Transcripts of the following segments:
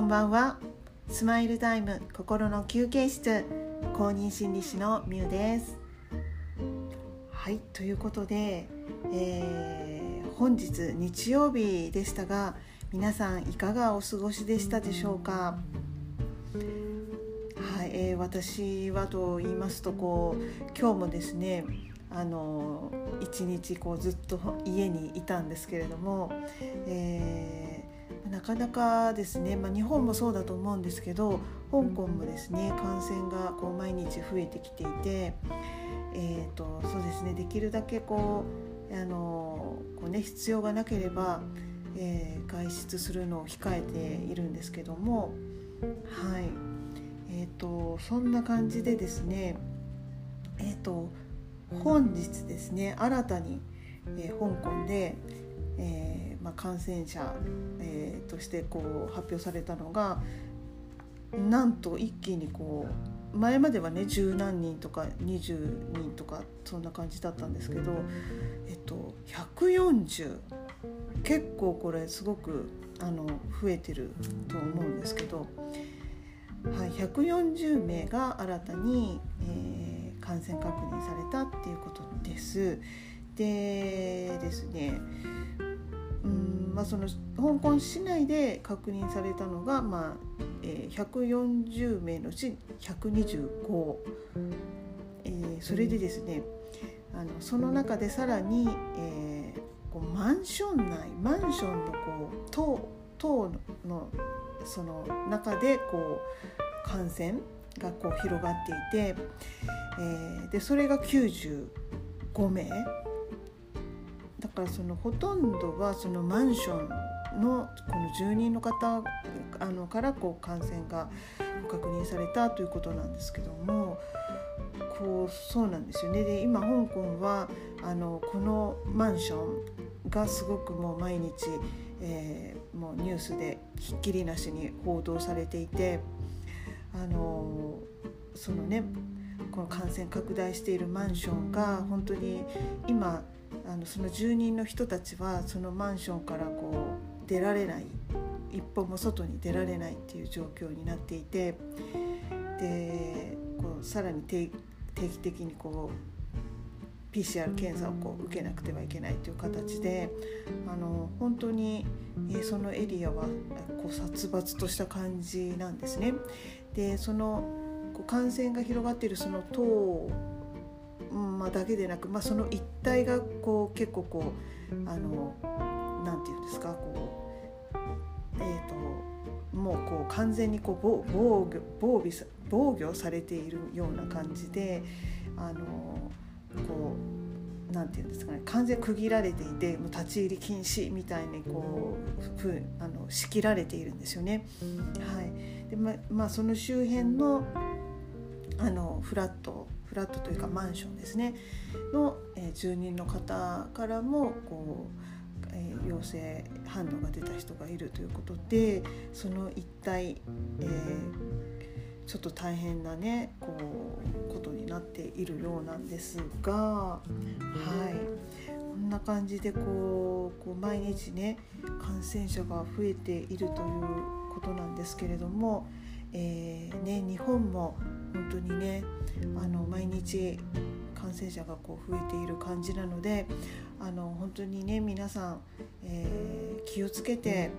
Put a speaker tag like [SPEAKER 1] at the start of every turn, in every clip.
[SPEAKER 1] こんばんは。スマイルタイム心の休憩室公認心理師のみゆです。はいということで、えー、本日日曜日でしたが皆さんいかがお過ごしでしたでしょうか？はい、えー、私はと言いますとこう今日もですねあの一日こうずっと家にいたんですけれども、えー、なかなかですね、まあ、日本もそうだと思うんですけど香港もですね感染がこう毎日増えてきていて、えーと、そうですねできるだけこうあのこう、ね、必要がなければ、えー、外出するのを控えているんですけどもはい。えーと、そんな感じでですねえっ、ー、と本日ですね新たに、えー、香港で、えーまあ、感染者、えー、としてこう発表されたのがなんと一気にこう前まではね十何人とか20人とかそんな感じだったんですけど、えっと、140結構これすごくあの増えてると思うんですけど、はい、140名が新たに、えー感染確認されたっていうことです。でですねまあ、その香港市内で確認されたのが、まあえー、140名のうち125、えー、それでですねあのその中でさらに、えー、こうマンション内マンションのこう棟棟のその中でこう感染がこう広がっていて、えー、でそれが95名。だからそのほとんどはそのマンションのこの住人の方あのからこう感染が確認されたということなんですけどもこうそうなんですよね。で今香港はあのこのマンションがすごくもう毎日、えー、もうニュースでひっきりなしに報道されていてあのそのねこの感染拡大しているマンションが本当に今あのその住人の人たちはそのマンションからこう出られない一歩も外に出られないっていう状況になっていてでこうさらに定期的にこう PCR 検査をこう受けなくてはいけないという形であの本当に、えそのエリアはこう殺伐とした感じなんですね。でそのこう感染が広がっているその党、まあ、だけでなく、まあ、その一帯がこう結構こうあのなんていうんですかこうえっ、ー、ともうこう完全にこう防防御防備防御されているような感じであのこうなんていうんですかね完全区切られていてもう立ち入り禁止みたいにこうふあの仕切られているんですよね。はいでままあ、その周辺のあのフラットフラットというかマンションですね。の、え、住人の方からもこう、え、陽性反応が出た人がいるということでその一体、えー、ちょっと大変なねこうことになっているようなんですがはい。こんな感じでこうこう毎日ね感染者が増えているということなんですけれども、えーね、日本も本当にねあの毎日感染者がこう増えている感じなのであの本当にね皆さん、えー、気をつけて、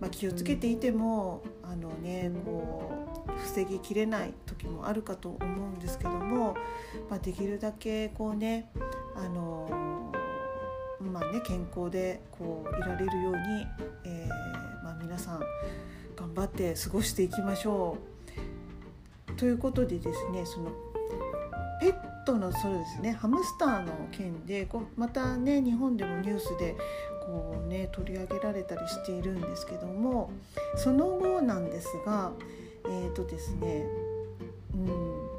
[SPEAKER 1] まあ、気をつけていてもあの、ね、こう防ぎきれない時もあるかと思うんですけども、まあ、できるだけこうねあのまあね、健康でこういられるように、えーまあ、皆さん頑張って過ごしていきましょう。ということでですねそのペットのそうですねハムスターの件でこうまたね日本でもニュースでこうね取り上げられたりしているんですけどもその後なんですがえっ、ー、とですねうん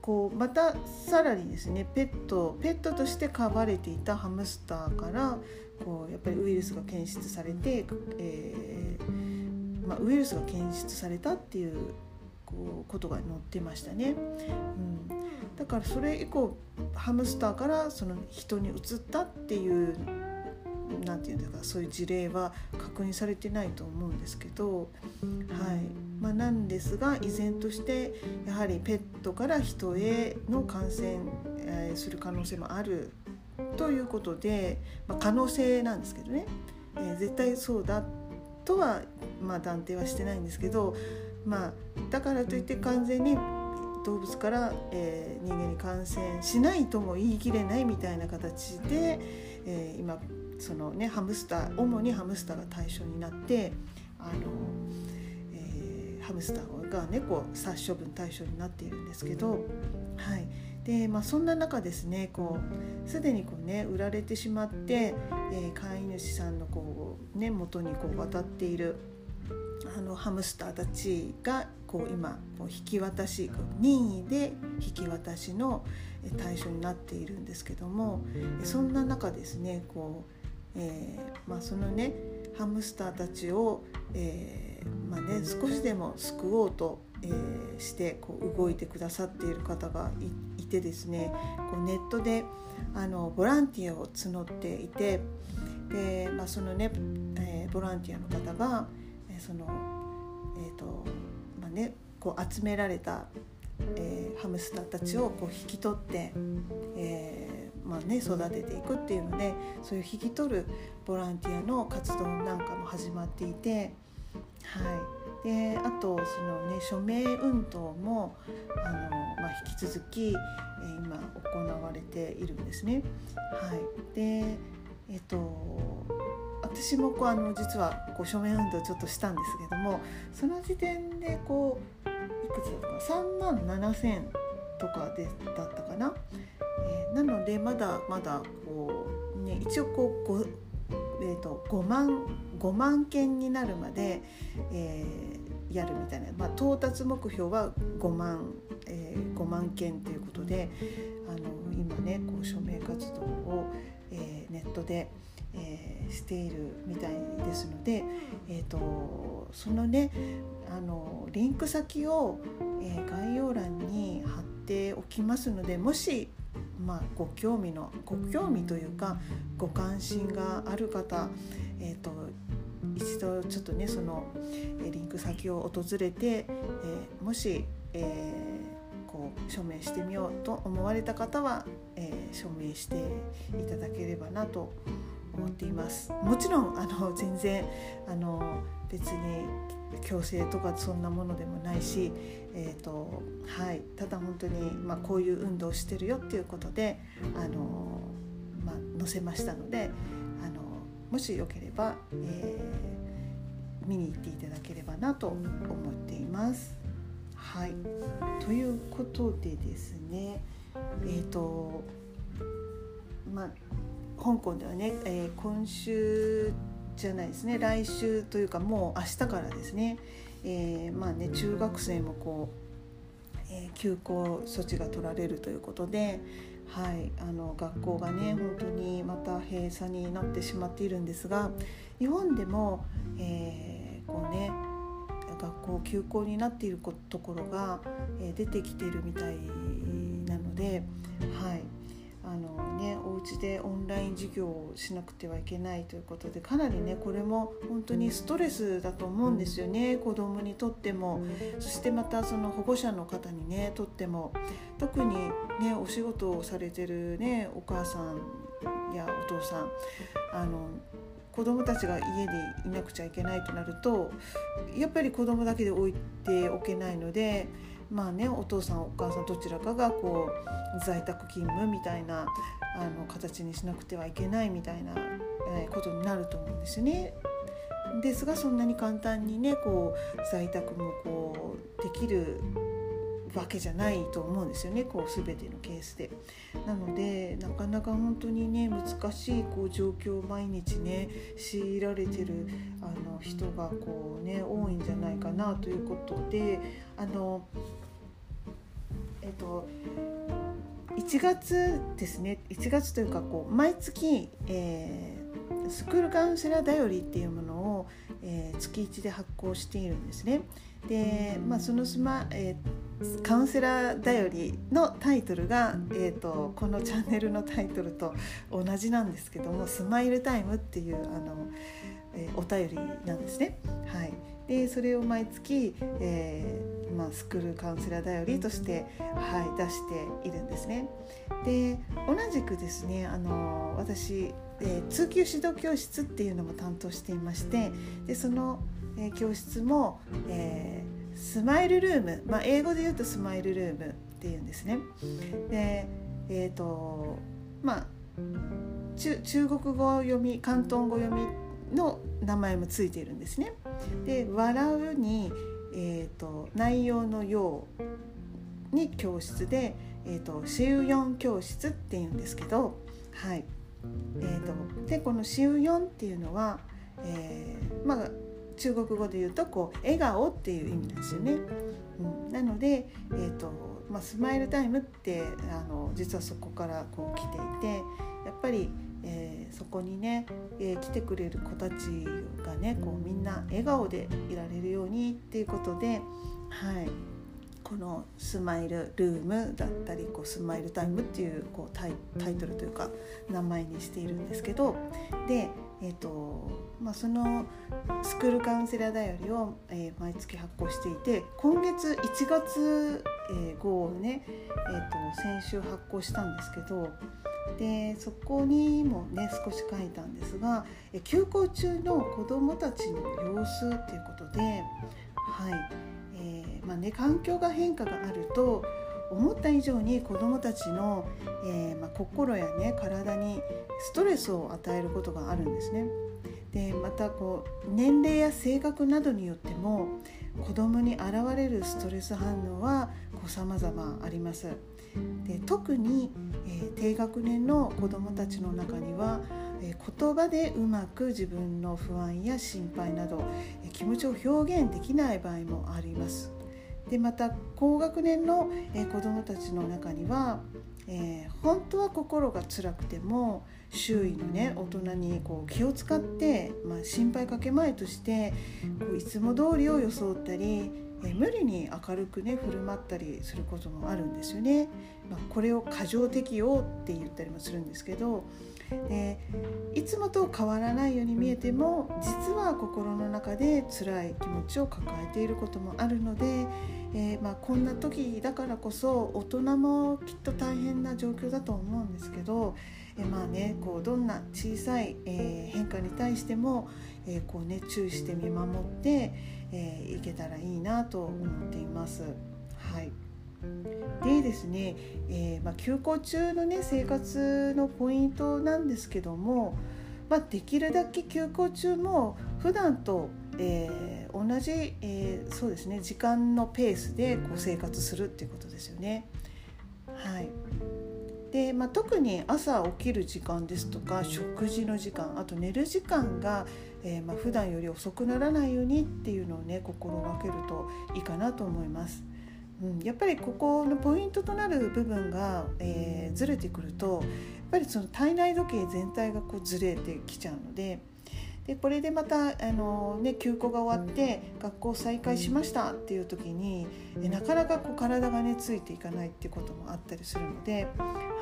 [SPEAKER 1] こうまたさらにですねペットペットとして飼われていたハムスターからこうやっぱりウイルスが検出されて、えー、まあ、ウイルスが検出されたっていうこうことが載ってましたね、うん、だからそれ以降ハムスターからその人に移ったっていうなんていうんですかそういう事例は確認されてないと思うんですけど、はい。まあ、なんですが依然としてやはりペットから人への感染、えー、する可能性もあるということで、まあ、可能性なんですけどね、えー、絶対そうだとは、まあ、断定はしてないんですけど、まあ、だからといって完全に動物から、えー、人間に感染しないとも言い切れないみたいな形で、えー、今そのねハムスター主にハムスターが対象になってあの、えー、ハムスターが猫殺処分対象になっているんですけど、はい。でまあ、そんな中ですねこうすでにこう、ね、売られてしまって、えー、飼い主さんのこう、ね、元にこう渡っているあのハムスターたちがこう今こう引き渡し任意で引き渡しの対象になっているんですけどもそんな中ですねこうえー、まあ、そのねハムスターたちを、えー、まあね、少しでも救おうと、えー、してこう動いてくださっている方がいてですねこうネットであのボランティアを募っていてで、まあ、そのね、えボランティアの方が、えそのえっ、とまあねこう集められた、えハムスターたちをこう引き取って、えーまあね、育てていくっていうのでそういう引き取るボランティアの活動なんかも始まっていて、はい、であとその、ね、署名運動もあの、まあ、引き続き、え今行われているんですね。はい、でえっと私もこうあの実はこう署名運動ちょっとしたんですけどもその時点でこういくつだったか3万7,000とかでだったかな？えー、なのでまだまだこう、ね、一応こう 5,、えーと、5万5万件になるまで、えー、やるみたいな、まあ、到達目標は5万、えー、5万件ということであの今ねこう署名活動を、えー、ネットで、えー、しているみたいですので、えーと、そのねあのリンク先を、えー、概要欄に貼っておきますのでもしまあ、ご興味のご興味というかご関心がある方、えーと、一度ちょっとねそのリンク先を訪れて、えー、もし、えー、署名してみようと思われた方は、えー、署名していただければなと思思っています。もちろんあの全然あの別に強制とかそんなものでもないし、えーとはい、ただ本当に、まあ、こういう運動をしてるよっていうことで、あのまあ、載せましたので、あのもしよければ、えー、見に行っていただければなと思っています。はい、ということでですねえっ、ー、とまあ香港ではね、えー、今週じゃないですね来週というかもう明日からですね,、えー、まあね中学生もこう、えー、休校措置が取られるということで、はい、あの学校がね本当にまた閉鎖になってしまっているんですが日本でも、えー、こうね学校休校になっているところが、出てきているみたいなので、はい、でオンライン授業をしなくてはいけないということでかなりねこれも本当にストレスだと思うんですよね。子供にとっても。そしてまたその保護者の方にねとっても。特にねお仕事をされてるねお母さんやお父さん。あの子供たちが家にいなくちゃいけないとなるとやっぱり子供だけで置いておけないのでまあねお父さんお母さんどちらかがこう在宅勤務みたいなあの形にしなくてはいけないみたいな、えことになると思うんですよね。ですがそんなに簡単にねこう在宅もこうできるわけじゃないと思うんですよねこう全てのケースで。なのでなかなか本当にね難しいこう状況を毎日ね強いられてるあの人がこうね多いんじゃないかなということであのと1月ですね1月というかこう毎月、えー、スクールカウンセラーだよりっていうものを、えー、月1で発行しているんですね。で、まあ、そのスマ、えーカウンセラーだよりのタイトルが、えーと、このチャンネルのタイトルと同じなんですけども「スマイルタイム」っていうあの、えー、お便りなんですね。はい、でそれを毎月、えーまあ、スクールカウンセラーだよりとして、はい、出しているんですね。で同じくですねあの私、えー、通級指導教室っていうのも担当していましてでその、えー、教室も、えースマイルルーム、まあ、英語で言うとスマイルルームっていうんですね。でえっ、ー、とまあ中国語読み広東語読みの名前もついているんですね。で「笑うに」えーと、内容のように教室で「えーと、とシウヨン教室」っていうんですけど、はいえーと、とでこの「シウヨン」っていうのは、えー、まあ中国語で言うとこう笑顔っていう意味なんですよね。うん、なので、えーとまあ、スマイルタイムってあの実はそこからこう来ていてやっぱり、えー、そこにね、えー、来てくれる子たちがねこうみんな笑顔でいられるようにっていうことで、はい、この「スマイルルーム」だったりこう「スマイルタイム」っていうこうタイトルというか名前にしているんですけどでえーとまあ、そのスクールカウンセラーだよりを、えー、毎月発行していて今月1月、号をね、えーと、先週発行したんですけどでそこにもね少し書いたんですが、休校中の子どもたちの様子っていうことで、はいえーまあね、環境が変化があると思った以上に子どもたちの、えーまあ、心やね体にストレスを与えることがあるんですね。でまたこう年齢や性格などによっても子どもに現れるストレス反応はさまざまあります。で特に、えー、低学年の子どもたちの中には、えー、言葉でうまく自分の不安や心配など、えー、気持ちを表現できない場合もあります。でまた高学年の、えー、子どもたちの中には、えー、本当は心が辛くても周囲のね大人にこう気を使って、まあ、心配かけまいとしてこういつも通りを装ったり、え、無理に明るくね振る舞ったりすることもあるんですよね。まあ、これを過剰適応って言ったりもするんですけどでいつもと変わらないように見えても実は心の中で辛い気持ちを抱えていることもあるので、えー、まあ、こんな時だからこそ大人もきっと大変な状況だと思うんですけど、え、まあねこうどんな小さい、えー、変化に対しても、えこうね、注意して見守って、えいけたらいいなと思っています。はいでですね、えー、まあ、休校中のね生活のポイントなんですけども、まあ、できるだけ休校中も普段と、えー、同じ、えー、そうですね時間のペースでこう生活するっていうことですよね。はいでまあ、特に朝起きる時間ですとか食事の時間あと寝る時間が、えーまあ、普段より遅くならないようにっていうのをね心がけるといいかなと思います。うん、やっぱりここのポイントとなる部分が、えー、ずれてくるとやっぱりその体内時計全体がこうずれてきちゃうので。でこれでまたあの、ね、休校が終わって学校再開しましたっていう時になかなかこう体がねついていかないっていうこともあったりするので,、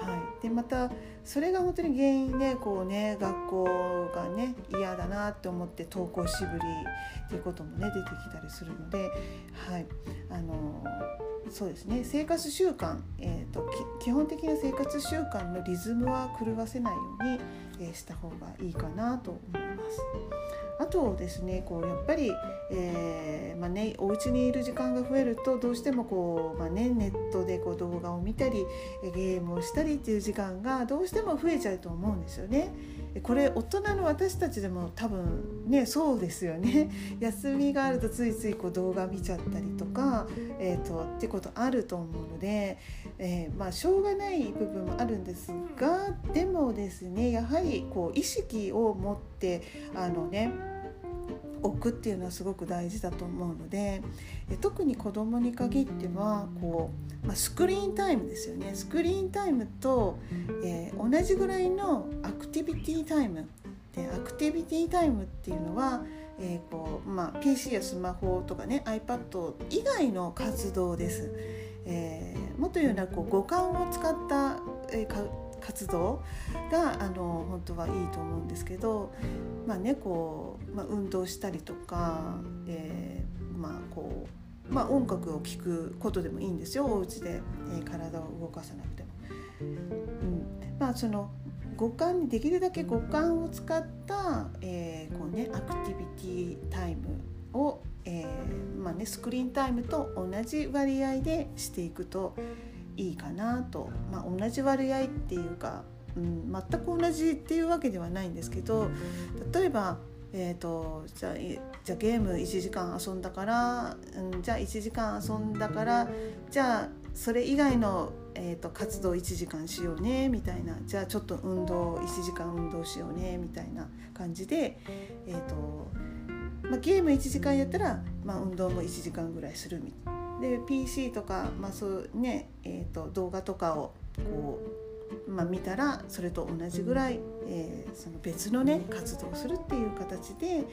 [SPEAKER 1] はい、でまたそれが本当に原因でこう、ね、学校がね嫌だなって思って登校しぶりっていうこともね出てきたりするので、はい、あのそうですね。生活習慣、えーと、基本的な生活習慣のリズムは狂わせないように、え、した方がいいかなと思います。あとですねこうやっぱり、えーまあね、お家にいる時間が増えるとどうしてもこう、まあね、ネットでこう動画を見たりゲームをしたりっていう時間がどうしても増えちゃうと思うんですよね。これ大人の私たちでも多分ねそうですよね。休みがあるとついついこう動画見ちゃったりとか、えーと、ってことあると思うので、えー、まあしょうがない部分もあるんですがでもですねやはりこう意識を持ってあのね置くっていうのはすごく大事だと思うので特に子どもに限ってはこう、まあ、スクリーンタイムですよねスクリーンタイムと、えー、同じぐらいのアクティビティタイムでアクティビティタイムっていうのは、えーこうまあ、PC やスマホとかね iPad 以外の活動です。えー、もっと言うのはこう五感を使った、えー、活動があの本当はいいと思うんですけど、まあねこうまあ、運動したりとか、えー、まあこうまあ、音楽を聴くことでもいいんですよお家で、えー、体を動かさなくても。うんまあ、その五感にできるだけ五感を使った、えーこうね、アクティビティタイムを、えーまあね、スクリーンタイムと同じ割合でしていくといいかなと、まあ、同じ割合っていうか、うん、全く同じっていうわけではないんですけど例えば、えーと、じゃあじゃあゲーム1時間遊んだから、うん、じゃあ1時間遊んだからじゃあそれ以外の、えーと、活動1時間しようねみたいなじゃあちょっと運動1時間運動しようねみたいな感じで、えーとまあ、ゲーム1時間やったら、まあ、運動も1時間ぐらいするみたいな。で PC とか、まあそうねえーと、動画とかをこう、まあ、見たらそれと同じぐらい、えー、その別のね活動をするっていう形で、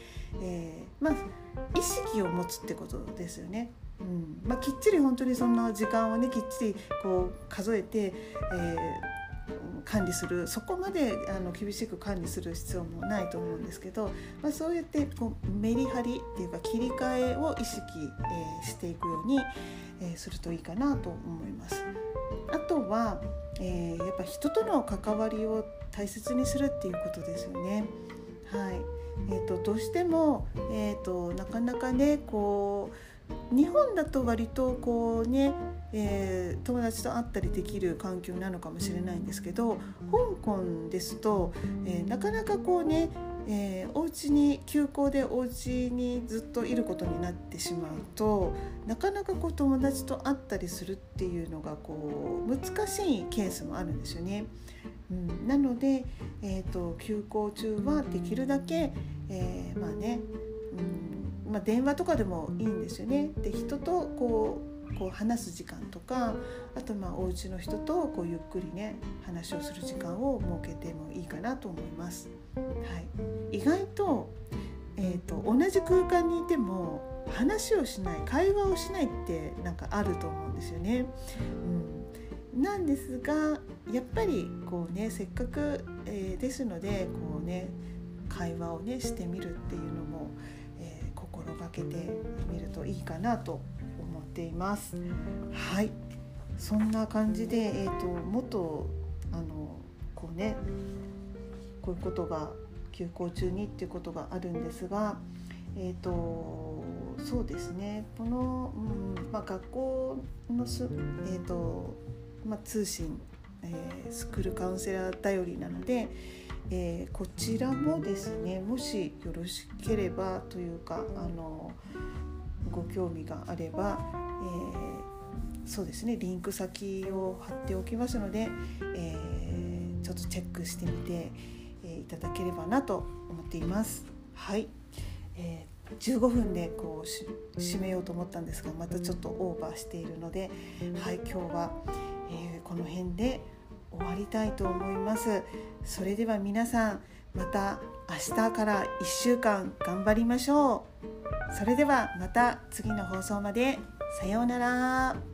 [SPEAKER 1] えー、まあ、意識を持つってことですよね。うんまあ、きっちり本当にそんな時間をねきっちりこう数えて、えー管理するそこまであの厳しく管理する必要もないと思うんですけど、まあ、そうやってこうメリハリっていうか切り替えを意識、えー、していくように、えー、するといいかなと思います。あとは、えー、やっぱ人との関わりを大切にするっていうことですよね。はいえーと、どうしても、えーとなかなかねこう日本だと割とこうね、えー、友達と会ったりできる環境なのかもしれないんですけど香港ですと、えー、なかなかこうねえー、お家に休校でお家にずっといることになってしまうとなかなかこう友達と会ったりするっていうのがこう難しいケースもあるんですよね。うん、なので、えーと、休校中はできるだけ、えー、まあね、うんまあ、電話とかでもいいんですよね。で人とこうこう話す時間とかあとまあお家の人とこうゆっくりね話をする時間を設けてもいいかなと思います。はい、意外と,、えーと、同じ空間にいても話をしない会話をしないってなんかあると思うんですよね。うん、なんですがやっぱりこうねせっかく、えー、ですのでこうね会話をねしてみるっていうのも心がけてみるといいかなと思っています。はいそんな感じで、えーと、もっとあのこうねこういうことが休校中にっていうことがあるんですが、えーと、そうですねこの、うんまあ、学校のす、えーとまあ、通信、えー、スクールカウンセラー頼りなので、えー、こちらもですねもしよろしければというかあのご興味があれば、えー、そうですねリンク先を貼っておきますので、えー、ちょっとチェックしてみて、えいただければなと思っています。はい、えー15分でこう締めようと思ったんですがまたちょっとオーバーしているので、はい、今日は、えこの辺で終わりたいと思います。それでは皆さんまた明日から1週間頑張りましょう。それではまた次の放送まで。さようなら。